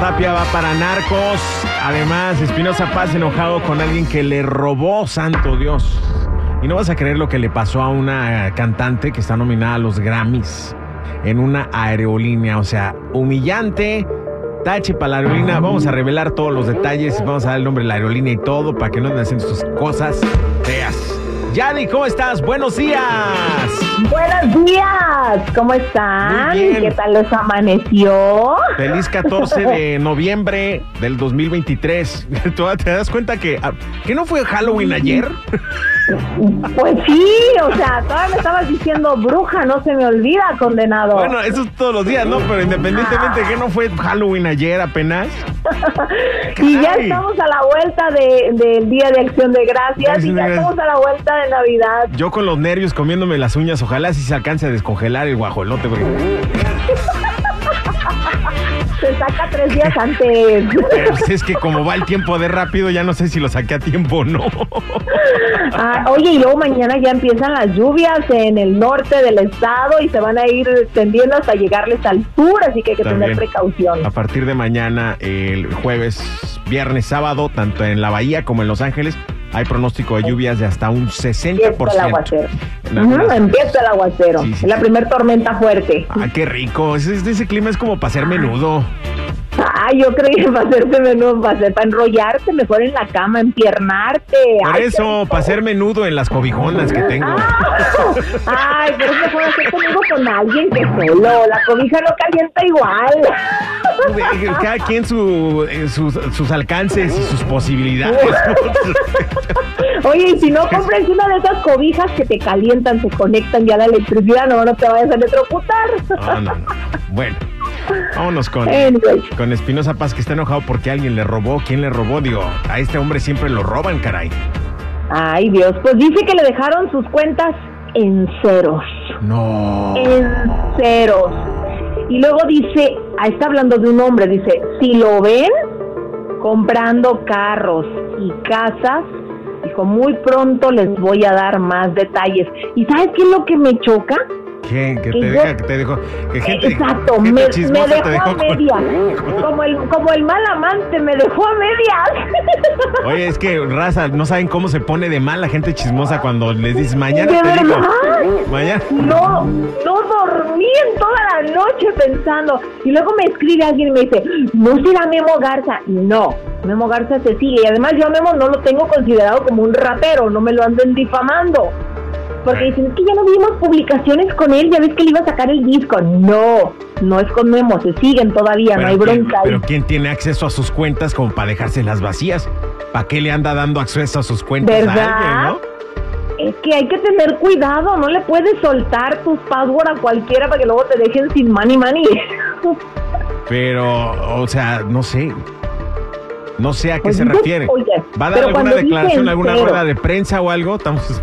Tapia va para Narcos. Además, Espinosa Paz enojado con alguien que le robó, santo Dios. Y no vas a creer lo que le pasó a una cantante que está nominada a los Grammys en una aerolínea. O sea, humillante. Tache para la aerolínea. Vamos a revelar todos los detalles. Vamos a dar el nombre de la aerolínea y todo para que no anden haciendo sus cosas feas. Yadi, ¿cómo estás? Buenos días. Buenos días, ¿cómo están? Muy bien. ¿Qué tal les amaneció? Feliz 14 de noviembre del 2023. ¿Tú ¿Te das cuenta que, ah, que no fue Halloween ayer? Pues sí, o sea, todavía me estabas diciendo bruja, no se me olvida, condenado. Bueno, eso es todos los días, ¿no? Pero independientemente de que no fue Halloween ayer apenas. y ya estamos a la vuelta de- del Día de Acción de Gracias Acción y de ya Gracias. estamos a la vuelta de Navidad. Yo con los nervios comiéndome las uñas, ojalá si se alcance a descongelar el guajolote. Se saca tres días antes. Pero pues es que como va el tiempo de rápido, ya no sé si lo saqué a tiempo o no. Ah, oye, y luego mañana ya empiezan las lluvias en el norte del estado y se van a ir extendiendo hasta llegarles al sur, así que hay que También. tener precaución. A partir de mañana, el jueves, viernes, sábado, tanto en la Bahía como en Los Ángeles, hay pronóstico de lluvias de hasta un 60%. Empieza el aguacero. Empieza el aguacero. Sí, sí, la sí. primer tormenta fuerte. Ah, qué rico. Ese, ese clima es como para hacer menudo. Ay, yo creí que para hacerte menos, para, hacer- para enrollarte mejor en la cama, empiernarte. Por Ay, eso, para hacer menudo en las cobijonas que tengo. Ah, Ay, pero es mejor hacer conmigo con alguien que solo. La cobija no calienta igual. Cada quien su, eh, sus, sus alcances y sus posibilidades. Oye, y si no compres una de esas cobijas que te calientan, se conectan ya a la electricidad, no, no te vayas a electrocutar. No, no, no. Bueno, vámonos con, con Espinosa Paz, que está enojado porque alguien le robó. ¿Quién le robó? Digo, a este hombre siempre lo roban, caray. Ay, Dios, pues dice que le dejaron sus cuentas en ceros. No. en ceros. Y luego dice, ah, está hablando de un hombre, dice, si lo ven comprando carros y casas, dijo, muy pronto les voy a dar más detalles. ¿Y sabes qué es lo que me choca? ¿Qué? Que que te yo- deja, que te dejó. Que gente, Exacto, gente me, dejó, te dejó a con- medias. Como el, como el mal amante, me dejó a medias. Oye, es que raza, no saben cómo se pone de mal la gente chismosa cuando les dices mañana ¿De te digo. verdad? Mañana. No, no dormí en toda la noche pensando. Y luego me escribe alguien y me dice, ¿no será Memo Garza? No, Memo Garza se sigue. Y además yo a Memo no lo tengo considerado como un rapero, no me lo anden difamando. Porque dicen, es que ya no vimos publicaciones con él, ya ves que le iba a sacar el disco. No, no es con Memo, se siguen todavía, no hay Pero, ¿quién, bronca. pero ¿quién tiene acceso a sus cuentas como para dejárselas vacías? ¿Para qué le anda dando acceso a sus cuentas ¿Verdad? a alguien, no? Es que hay que tener cuidado, no le puedes soltar tus passwords a cualquiera para que luego te dejen sin money money. Pero, o sea, no sé. No sé a qué Pues se refiere. oye, ¿Va a dar alguna declaración, alguna rueda de prensa o algo? Estamos...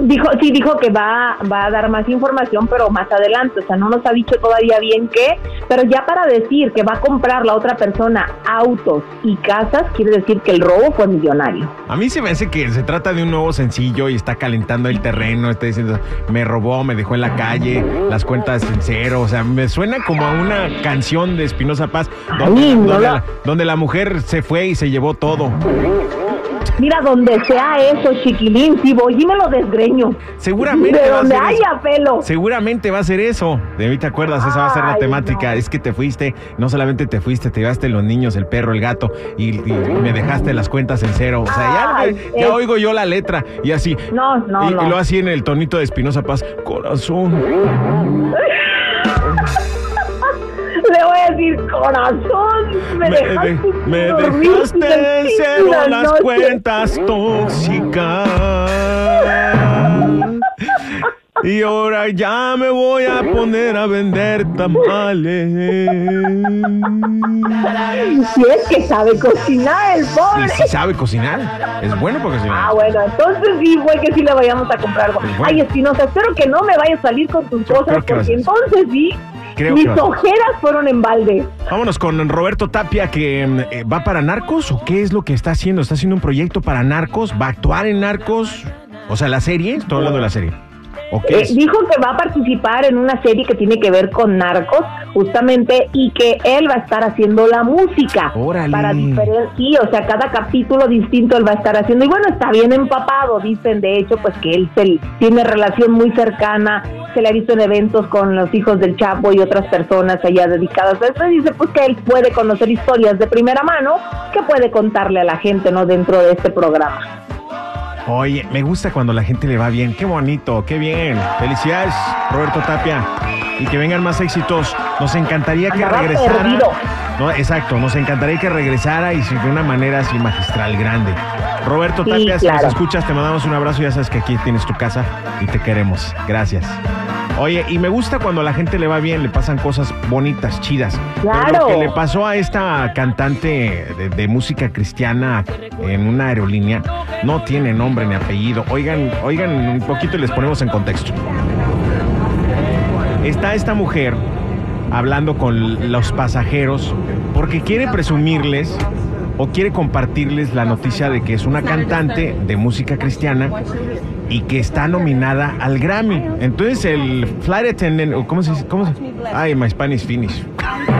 Dijo, sí, dijo que va, va a dar más información, pero más adelante. O sea, no nos ha dicho todavía bien qué. Pero ya para decir que va a comprar la otra persona autos y casas, quiere decir que el robo fue millonario. A mí se me hace que se trata de un nuevo sencillo y está calentando el terreno, está diciendo, me robó, me dejó en la calle, las cuentas en cero. O sea, me suena como a una canción de Espinosa Paz donde, Ay, no donde la- la, donde la mujer se fue y se llevó todo. Mira, donde sea eso, chiquilín, si voy y me lo desgreño. Seguramente De va a donde eso. haya pelo. Seguramente va a ser eso. De mí te acuerdas, esa va a ser la Ay, temática. no. Es que te fuiste, no solamente te fuiste, te llevaste los niños, el perro, el gato, y, y me dejaste las cuentas en cero. O sea, ya, Ay, ya es- oigo yo la letra y así. No, no, y, no. y lo así en el tonito de Espinosa Paz, corazón. le voy a decir, corazón, me, dejaste, de- me dormir dejaste en cero la las noche". cuentas tóxicas. Y ahora ya me voy a poner a vender tamales. Si es que sabe cocinar el pobre. si sabe cocinar, es bueno para cocinar. Ah, bueno, entonces sí, fue que sí le vayamos a comprar algo. Bueno. Ay, Espinosa, espero que no me vayas a salir con tus cosas, porque entonces sí, Creo mis que ojeras fueron en balde. Vámonos con Roberto Tapia, que mm, eh, va para Narcos o qué es lo que está haciendo. ¿Está haciendo un proyecto para Narcos? ¿Va a actuar en Narcos? O sea, la serie, estoy hablando de la serie. ¿O qué Eh, dijo que va a participar en una serie que tiene que ver con narcos, justamente, y que él va a estar haciendo la música. Órale. Para sí, o sea, cada capítulo distinto él va a estar haciendo. Y bueno, está bien empapado, dicen de hecho, pues que él se, tiene relación muy cercana, se le ha visto en eventos con los hijos del Chapo y otras personas allá dedicadas a eso. Y dice pues que él puede conocer historias de primera mano que puede contarle a la gente, ¿no? Dentro de este programa. Oye, me gusta cuando la gente le va bien. Qué bonito, qué bien. Felicidades, Roberto Tapia. Y que vengan más éxitos. Nos encantaría que Andaba regresara. perdido. No, exacto, nos encantaría que regresara y de una manera así magistral, grande. Roberto Sí, Tapia, si nos escuchas, te mandamos un abrazo. Ya sabes que aquí tienes tu casa y te queremos. Gracias. Oye, y me gusta cuando a la gente le va bien, le pasan cosas bonitas, chidas. Pero Claro. lo que le pasó a esta cantante de, de música cristiana en una aerolínea no tiene nombre ni apellido. Oigan, oigan un poquito y les ponemos en contexto. Está esta mujer hablando con los pasajeros porque quiere presumirles o quiere compartirles la noticia de que es una cantante de música cristiana y que está nominada al Grammy. Entonces el flight attendant, ¿cómo se dice? ¿Cómo se? Ay, my Spanish finish.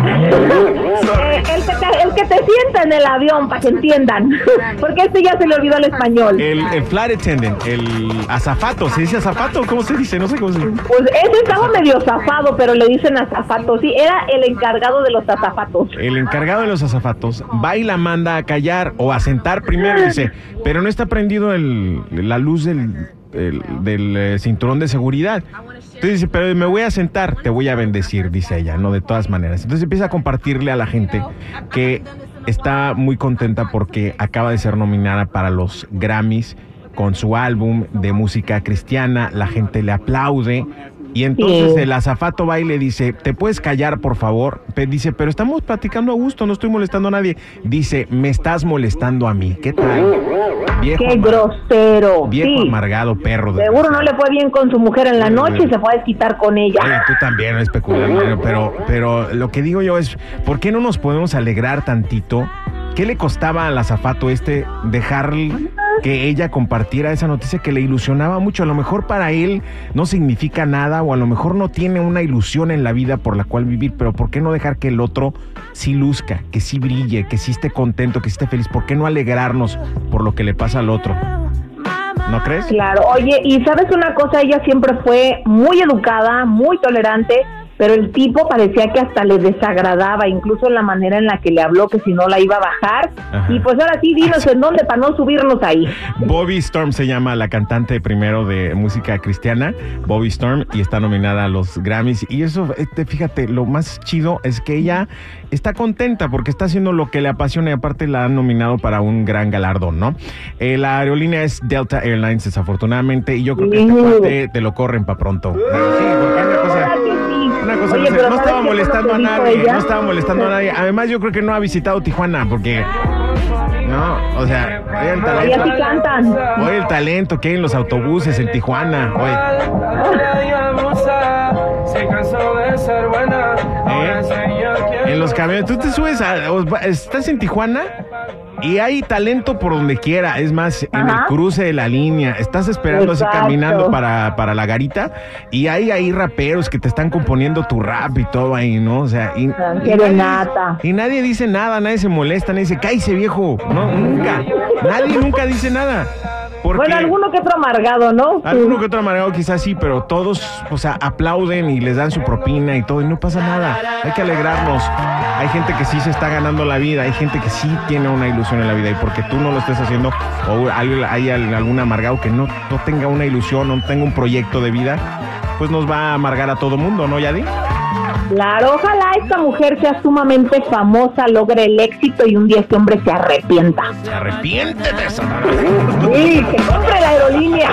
Eh, el, que te, el que te sienta en el avión, para que entiendan. Porque este ya se le olvidó el español. El, el flight attendant, el azafato, ¿se dice azafato? ¿Cómo se dice? No sé cómo se dice. Pues ese estaba medio zafado, pero le dicen azafato. Sí, era el encargado de los azafatos. El encargado de los azafatos va y la manda a callar o a sentar primero, dice, pero no está prendido el, la luz del, el- del eh, cinturón de seguridad. Entonces dice, pero me voy a sentar, te voy a bendecir, dice ella, ¿no? De todas maneras. Entonces empieza a compartirle a la gente que está muy contenta porque acaba de ser nominada para los Grammys con su álbum de música cristiana, la gente le aplaude. Y entonces Sí. el azafato va y le dice, ¿te puedes callar, por favor? Dice, pero estamos platicando a gusto, no estoy molestando a nadie. Dice, me estás molestando a mí. ¿Qué tal? Viejo, Qué grosero. viejo Sí. amargado perro. Seguro no le fue bien con su mujer en la noche y se fue a desquitar con ella. Oye, tú también eres peculiar, Mario, pero, pero lo que digo yo es, ¿por qué no nos podemos alegrar tantito? ¿Qué le costaba al azafato este dejar que ella compartiera esa noticia que le ilusionaba mucho? A lo mejor para él no significa nada o a lo mejor no tiene una ilusión en la vida por la cual vivir, pero ¿por qué no dejar que el otro sí luzca, que sí brille, que sí esté contento, que sí esté feliz? ¿Por qué no alegrarnos por lo que le pasa al otro? ¿No crees? Claro, oye, y sabes una cosa, ella siempre fue muy educada, muy tolerante, pero el tipo parecía que hasta le desagradaba, incluso en la manera en la que le habló, que si no la iba a bajar. Ajá. Y pues ahora sí, dinos en dónde para no subirnos ahí. Bobby Storm se llama la cantante primero de música cristiana, Bobby Storm, y está nominada a los Grammys. Y eso, este, fíjate, lo más chido es que ella está contenta porque está haciendo lo que le apasiona y aparte la han nominado para un gran galardón, ¿no? Eh, la aerolínea es Delta Airlines, desafortunadamente, y yo creo que este cuate te lo corren para pronto. Sí, porque una cosa... cosa Oye, no, sé, pero no ¿sabes estaba molestando a nadie, no estaba molestando a nadie. Además, yo creo que no ha visitado Tijuana porque, no, o sea, oye el talento, cantan. oye el talento que hay en los autobuses en Tijuana, oye. Se cansó de ser buena. Ahora sé yo quién En los camiones, tú te subes a, estás en Tijuana y hay talento por donde quiera. Es más, en el cruce de la línea, estás esperando así caminando para, para la garita y hay ahí raperos que te están componiendo tu rap y todo ahí, ¿no? O sea, y, y nadie- y nadie dice nada, nadie se molesta, nadie dice, cállese viejo. No, nunca. Nadie nunca dice nada. Porque Bueno, alguno que otro amargado, ¿no? alguno que otro amargado quizás sí, pero todos, o sea, aplauden y les dan su propina y todo, y no pasa nada. Hay que alegrarnos. Hay gente que sí se está ganando la vida, hay gente que sí tiene una ilusión en la vida, y porque tú no lo estés haciendo, o hay, hay algún amargado que no, no tenga una ilusión, no tenga un proyecto de vida, pues nos va a amargar a todo mundo, ¿no, Yadi? Claro, ojalá esta mujer sea sumamente famosa, logre el éxito y un día este hombre se arrepienta. Arrepiéntete, Satanás. Sí, que compre la aerolínea.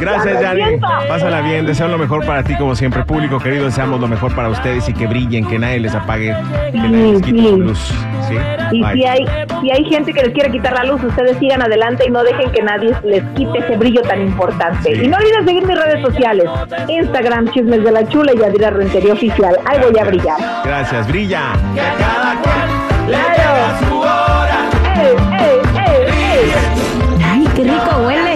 Gracias, arrepienta. Pásala bien. Deseo lo mejor para ti, como siempre. Público querido, deseamos lo mejor para ustedes y que brillen, que nadie les apague, que nadie les quite Sí, su sí. luz. ¿Sí? Y Bye. si hay, si hay gente que les quiere quitar la luz, ustedes sigan adelante y no dejen que nadie les quite ese brillo tan importante. Sí. Y no olviden seguir mis redes sociales. Instagram, Chismes de la Chula y Adira Rentería Oficial. Ahí voy a brillar. Gracias, brilla. ¡Claro! ¡Ey, ey, ey, ey! Ay, qué rico huele.